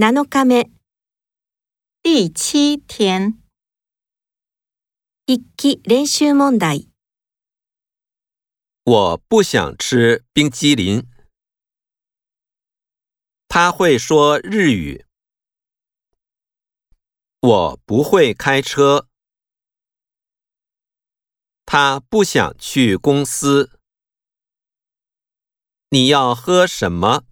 七日。第七天。一期練習問題。我不想吃冰激凌。他会说日语。我不会开车。他不想去公司。你要喝什么？